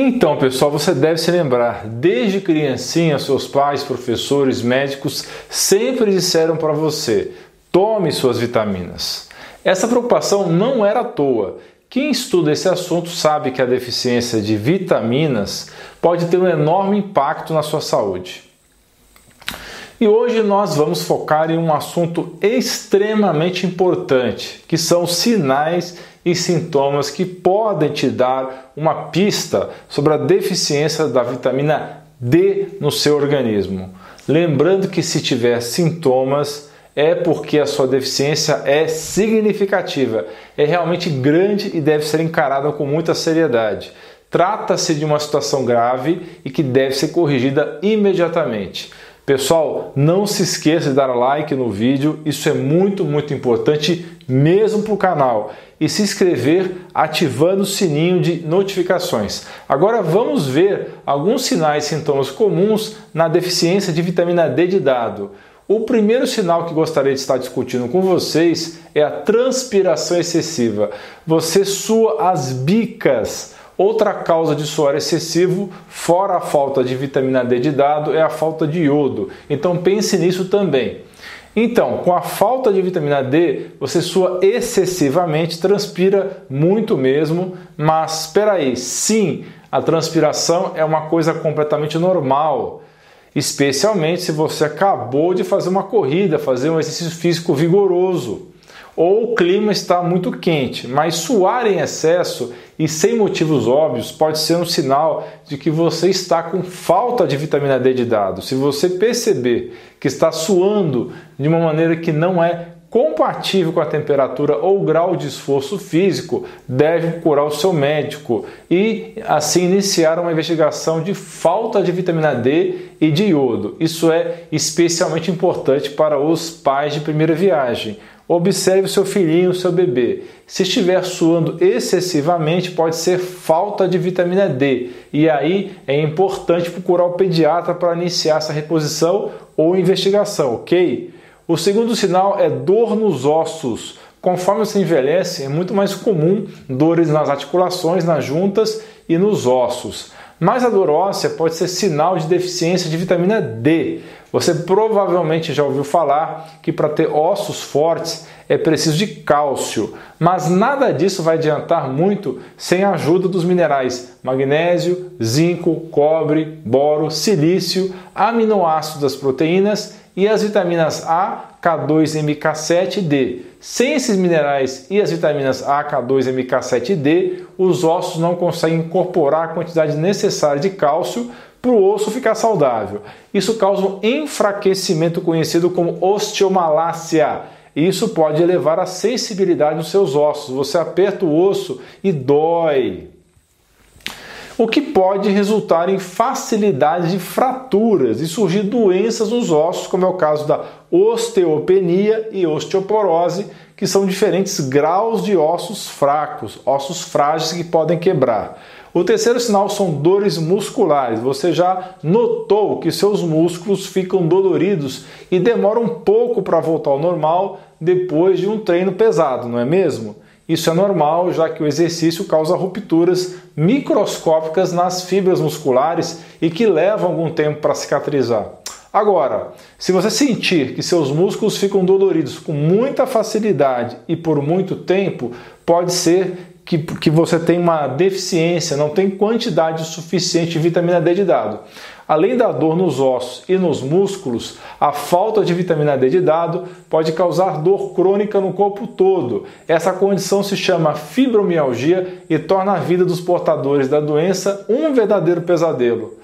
Então, pessoal, você deve se lembrar, desde criancinha, seus pais, professores, médicos sempre disseram para você: tome suas vitaminas. Essa preocupação não era à toa. Quem estuda esse assunto sabe que a deficiência de vitaminas pode ter um enorme impacto na sua saúde. E hoje nós vamos focar em um assunto extremamente importante, que são sinais e sintomas que podem te dar uma pista sobre a deficiência da vitamina D no seu organismo. Lembrando que se tiver sintomas, é porque a sua deficiência é significativa, é realmente grande e deve ser encarada com muita seriedade. Trata-se de uma situação grave e que deve ser corrigida imediatamente. Pessoal, não se esqueça de dar like no vídeo, isso é muito, muito importante mesmo para o canal. E se inscrever ativando o sininho de notificações. Agora vamos ver alguns sinais e sintomas comuns na deficiência de vitamina D de dado. O primeiro sinal que gostaria de estar discutindo com vocês é a transpiração excessiva. Você sua as bicas Outra causa de suor excessivo, fora a falta de vitamina D de dado, é a falta de iodo. Então pense nisso também. Então, com a falta de vitamina D, você sua excessivamente, transpira muito mesmo, mas espera aí, sim, a transpiração é uma coisa completamente normal, especialmente se você acabou de fazer uma corrida, fazer um exercício físico vigoroso ou o clima está muito quente, mas suar em excesso e sem motivos óbvios pode ser um sinal de que você está com falta de vitamina D de dado. Se você perceber que está suando de uma maneira que não é compatível com a temperatura ou grau de esforço físico, deve procurar o seu médico e assim iniciar uma investigação de falta de vitamina D e de iodo. Isso é especialmente importante para os pais de primeira viagem Observe seu filhinho, seu bebê. Se estiver suando excessivamente, pode ser falta de vitamina D. E aí é importante procurar o pediatra para iniciar essa reposição ou investigação, ok? O segundo sinal é dor nos ossos. Conforme você envelhece, é muito mais comum dores nas articulações, nas juntas e nos ossos. Mas a dor óssea pode ser sinal de deficiência de vitamina D. Você provavelmente já ouviu falar que para ter ossos fortes é preciso de cálcio, mas nada disso vai adiantar muito sem a ajuda dos minerais magnésio, zinco, cobre, boro, silício, aminoácidos das proteínas e as vitaminas A, K2, MK7 e D. Sem esses minerais e as vitaminas A, K2, MK7 e D, os ossos não conseguem incorporar a quantidade necessária de cálcio para o osso ficar saudável. Isso causa um enfraquecimento conhecido como osteomalácia. Isso pode elevar a sensibilidade dos seus ossos. Você aperta o osso e dói o que pode resultar em facilidade de fraturas e surgir doenças nos ossos, como é o caso da osteopenia e osteoporose, que são diferentes graus de ossos fracos, ossos frágeis que podem quebrar. O terceiro sinal são dores musculares. Você já notou que seus músculos ficam doloridos e demoram um pouco para voltar ao normal depois de um treino pesado, não é mesmo? Isso é normal, já que o exercício causa rupturas microscópicas nas fibras musculares e que levam algum tempo para cicatrizar. Agora, se você sentir que seus músculos ficam doloridos com muita facilidade e por muito tempo, pode ser que, que você tem uma deficiência, não tem quantidade suficiente de vitamina D de dado. Além da dor nos ossos e nos músculos, a falta de vitamina D de dado pode causar dor crônica no corpo todo. Essa condição se chama fibromialgia e torna a vida dos portadores da doença um verdadeiro pesadelo.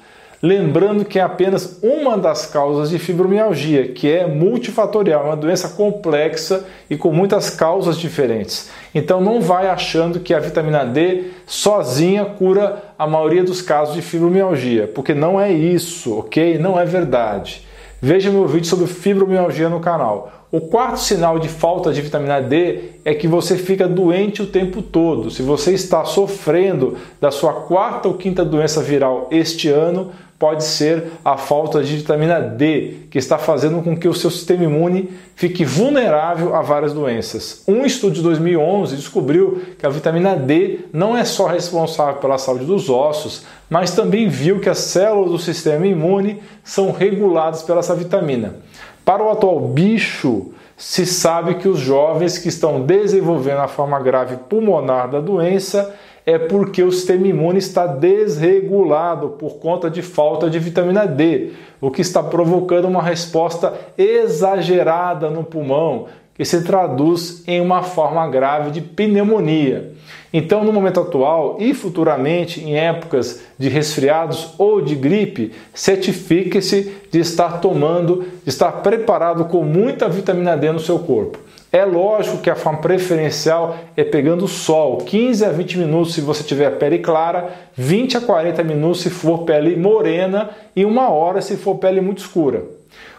Lembrando que é apenas uma das causas de fibromialgia, que é multifatorial, é uma doença complexa e com muitas causas diferentes. Então não vai achando que a vitamina D sozinha cura a maioria dos casos de fibromialgia, porque não é isso, ok? Não é verdade. Veja meu vídeo sobre fibromialgia no canal. O quarto sinal de falta de vitamina D é que você fica doente o tempo todo. Se você está sofrendo da sua quarta ou quinta doença viral este ano, pode ser a falta de vitamina D, que está fazendo com que o seu sistema imune fique vulnerável a várias doenças. Um estudo de 2011 descobriu que a vitamina D não é só responsável pela saúde dos ossos, mas também viu que as células do sistema imune são reguladas pela essa vitamina. Para o atual bicho, se sabe que os jovens que estão desenvolvendo a forma grave pulmonar da doença é porque o sistema imune está desregulado por conta de falta de vitamina D, o que está provocando uma resposta exagerada no pulmão, que se traduz em uma forma grave de pneumonia. Então, no momento atual e futuramente, em épocas de resfriados ou de gripe, certifique-se de estar tomando, de estar preparado com muita vitamina D no seu corpo. É lógico que a forma preferencial é pegando sol, 15 a 20 minutos se você tiver pele clara, 20 a 40 minutos se for pele morena e uma hora se for pele muito escura.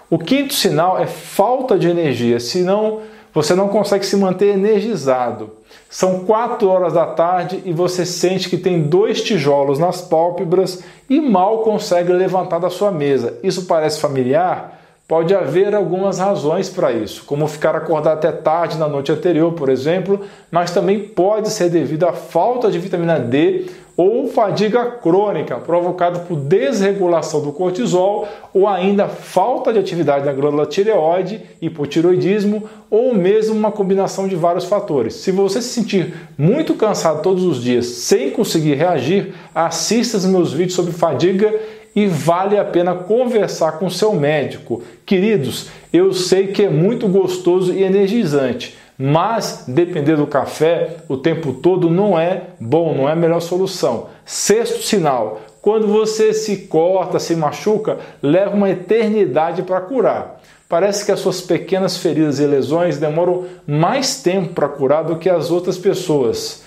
O quinto sinal é falta de energia, senão você não consegue se manter energizado. São 4 horas da tarde e você sente que tem dois tijolos nas pálpebras e mal consegue levantar da sua mesa. Isso parece familiar? Pode haver algumas razões para isso, como ficar acordado até tarde na noite anterior, por exemplo, mas também pode ser devido à falta de vitamina D ou fadiga crônica provocada por desregulação do cortisol ou ainda falta de atividade da glândula tireoide, hipotiroidismo ou mesmo uma combinação de vários fatores. Se você se sentir muito cansado todos os dias sem conseguir reagir, assista os meus vídeos sobre fadiga e vale a pena conversar com seu médico. Queridos, eu sei que é muito gostoso e energizante, mas depender do café o tempo todo não é bom, não é a melhor solução. Sexto sinal: quando você se corta, se machuca, leva uma eternidade para curar. Parece que as suas pequenas feridas e lesões demoram mais tempo para curar do que as outras pessoas.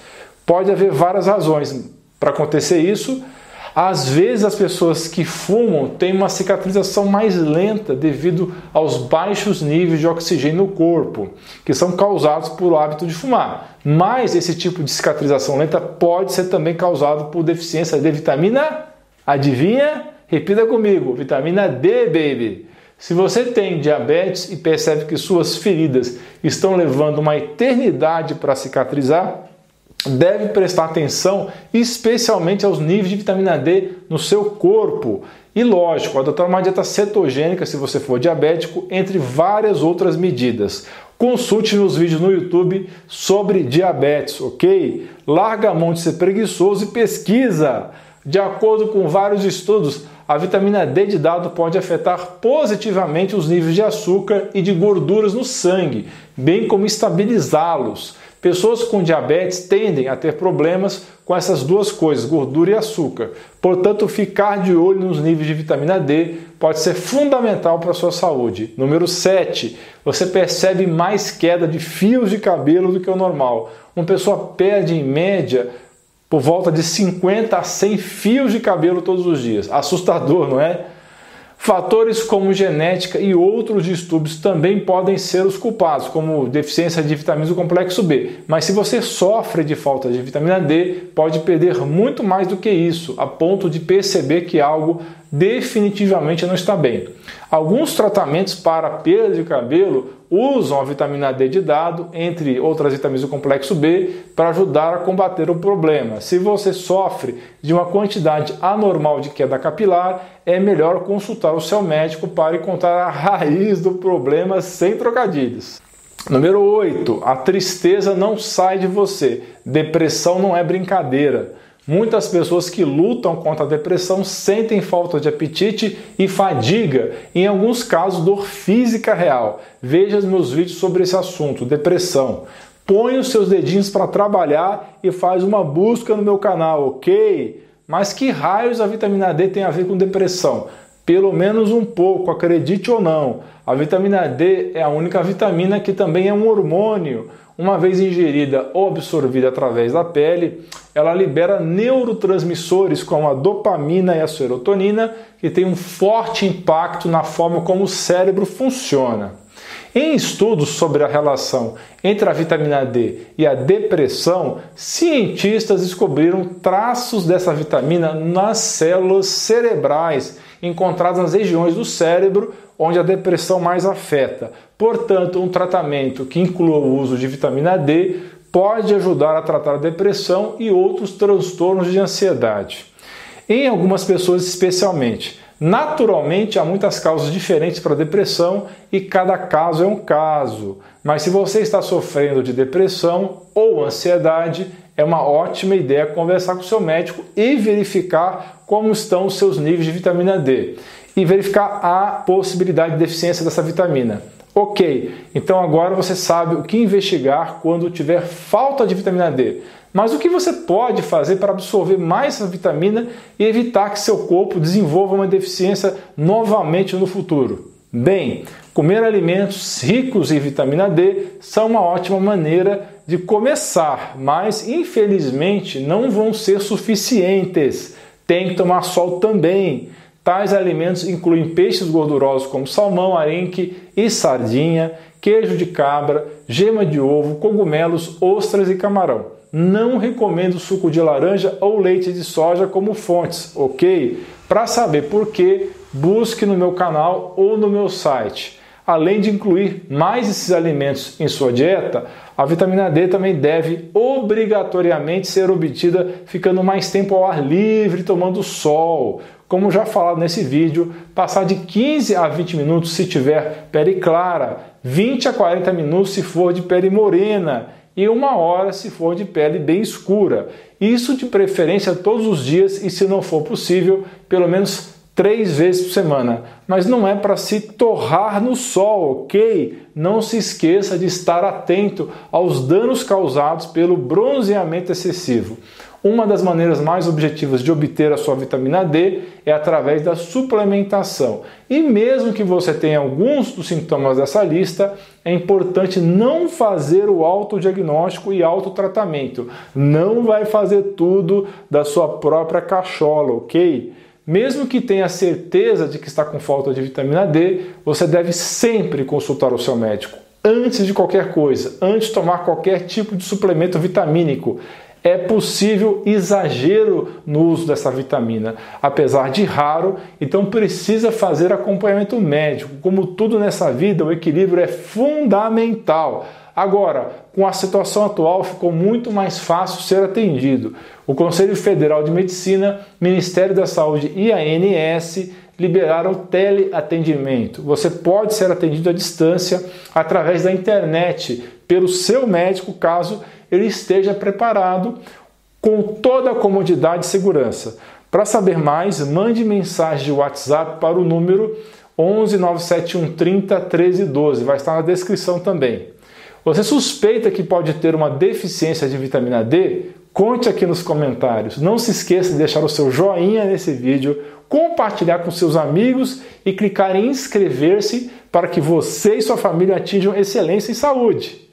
Pode haver várias razões para acontecer isso, às vezes as pessoas que fumam têm uma cicatrização mais lenta devido aos baixos níveis de oxigênio no corpo, que são causados por hábito de fumar. Mas esse tipo de cicatrização lenta pode ser também causado por deficiência de vitamina. Adivinha? Repita comigo: vitamina D, baby. Se você tem diabetes e percebe que suas feridas estão levando uma eternidade para cicatrizar, deve prestar atenção especialmente aos níveis de vitamina D no seu corpo. E lógico, adotar uma dieta cetogênica se você for diabético, entre várias outras medidas. Consulte meus vídeos no YouTube sobre diabetes, ok? Larga a mão de ser preguiçoso e pesquisa. De acordo com vários estudos, a vitamina D de dado pode afetar positivamente os níveis de açúcar e de gorduras no sangue, bem como estabilizá-los. Pessoas com diabetes tendem a ter problemas com essas duas coisas, gordura e açúcar. Portanto, ficar de olho nos níveis de vitamina D pode ser fundamental para a sua saúde. Número 7. Você percebe mais queda de fios de cabelo do que o normal. Uma pessoa perde em média por volta de 50 a 100 fios de cabelo todos os dias. Assustador, não é? Fatores como genética e outros distúrbios também podem ser os culpados, como deficiência de vitaminas do complexo B. Mas se você sofre de falta de vitamina D, pode perder muito mais do que isso, a ponto de perceber que algo definitivamente não está bem. Alguns tratamentos para perda de cabelo usam a vitamina D de dado, entre outras vitaminas do complexo B, para ajudar a combater o problema. Se você sofre de uma quantidade anormal de queda capilar, é melhor consultar o seu médico para encontrar a raiz do problema sem trocadilhos. Número 8. A tristeza não sai de você. Depressão não é brincadeira. Muitas pessoas que lutam contra a depressão sentem falta de apetite e fadiga, em alguns casos dor física real. Veja os meus vídeos sobre esse assunto, depressão. Põe os seus dedinhos para trabalhar e faz uma busca no meu canal, ok? Mas que raios a vitamina D tem a ver com depressão? Pelo menos um pouco, acredite ou não. A vitamina D é a única vitamina que também é um hormônio. Uma vez ingerida ou absorvida através da pele, ela libera neurotransmissores como a dopamina e a serotonina, que tem um forte impacto na forma como o cérebro funciona. Em estudos sobre a relação entre a vitamina D e a depressão, cientistas descobriram traços dessa vitamina nas células cerebrais encontradas nas regiões do cérebro onde a depressão mais afeta. Portanto, um tratamento que inclua o uso de vitamina D pode ajudar a tratar a depressão e outros transtornos de ansiedade. Em algumas pessoas, especialmente. Naturalmente, há muitas causas diferentes para depressão e cada caso é um caso. Mas se você está sofrendo de depressão ou ansiedade, é uma ótima ideia conversar com seu médico e verificar como estão os seus níveis de vitamina D e verificar a possibilidade de deficiência dessa vitamina. Ok, então agora você sabe o que investigar quando tiver falta de vitamina D. Mas o que você pode fazer para absorver mais essa vitamina e evitar que seu corpo desenvolva uma deficiência novamente no futuro? Bem, comer alimentos ricos em vitamina D são uma ótima maneira de começar, mas infelizmente não vão ser suficientes. Tem que tomar sol também. Tais alimentos incluem peixes gordurosos como salmão, arenque e sardinha, queijo de cabra, gema de ovo, cogumelos, ostras e camarão. Não recomendo suco de laranja ou leite de soja como fontes, ok? Para saber por que, busque no meu canal ou no meu site. Além de incluir mais esses alimentos em sua dieta, a vitamina D também deve obrigatoriamente ser obtida ficando mais tempo ao ar livre, tomando sol. Como já falado nesse vídeo, passar de 15 a 20 minutos se tiver pele clara, 20 a 40 minutos se for de pele morena e uma hora se for de pele bem escura. Isso de preferência todos os dias e, se não for possível, pelo menos três vezes por semana. Mas não é para se torrar no sol, ok? Não se esqueça de estar atento aos danos causados pelo bronzeamento excessivo. Uma das maneiras mais objetivas de obter a sua vitamina D é através da suplementação. E mesmo que você tenha alguns dos sintomas dessa lista, é importante não fazer o autodiagnóstico e autotratamento. Não vai fazer tudo da sua própria cachola, ok? Mesmo que tenha certeza de que está com falta de vitamina D, você deve sempre consultar o seu médico antes de qualquer coisa, antes de tomar qualquer tipo de suplemento vitamínico é possível exagero no uso dessa vitamina, apesar de raro, então precisa fazer acompanhamento médico. Como tudo nessa vida, o equilíbrio é fundamental. Agora, com a situação atual, ficou muito mais fácil ser atendido. O Conselho Federal de Medicina, Ministério da Saúde e a ANS liberaram teleatendimento. Você pode ser atendido à distância através da internet pelo seu médico, caso ele esteja preparado com toda a comodidade e segurança. Para saber mais, mande mensagem de WhatsApp para o número 11 971 30 13 12. Vai estar na descrição também. Você suspeita que pode ter uma deficiência de vitamina D? Conte aqui nos comentários. Não se esqueça de deixar o seu joinha nesse vídeo, compartilhar com seus amigos e clicar em inscrever-se para que você e sua família atinjam excelência em saúde.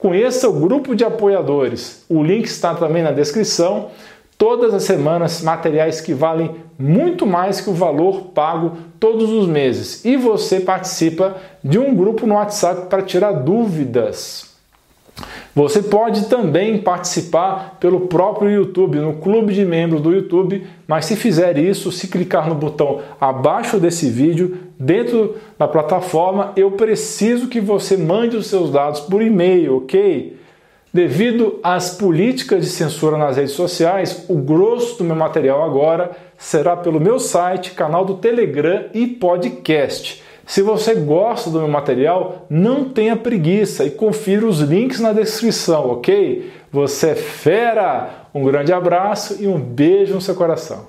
Conheça o grupo de apoiadores. O link está também na descrição. Todas as semanas, materiais que valem muito mais que o valor pago todos os meses. E você participa de um grupo no WhatsApp para tirar dúvidas. Você pode também participar pelo próprio YouTube, no clube de membros do YouTube, mas se fizer isso, se clicar no botão abaixo desse vídeo, dentro da plataforma, eu preciso que você mande os seus dados por e-mail, ok? Devido às políticas de censura nas redes sociais, o grosso do meu material agora será pelo meu site, canal do Telegram e podcast. Se você gosta do meu material, não tenha preguiça e confira os links na descrição, ok? Você é fera! Um grande abraço e um beijo no seu coração.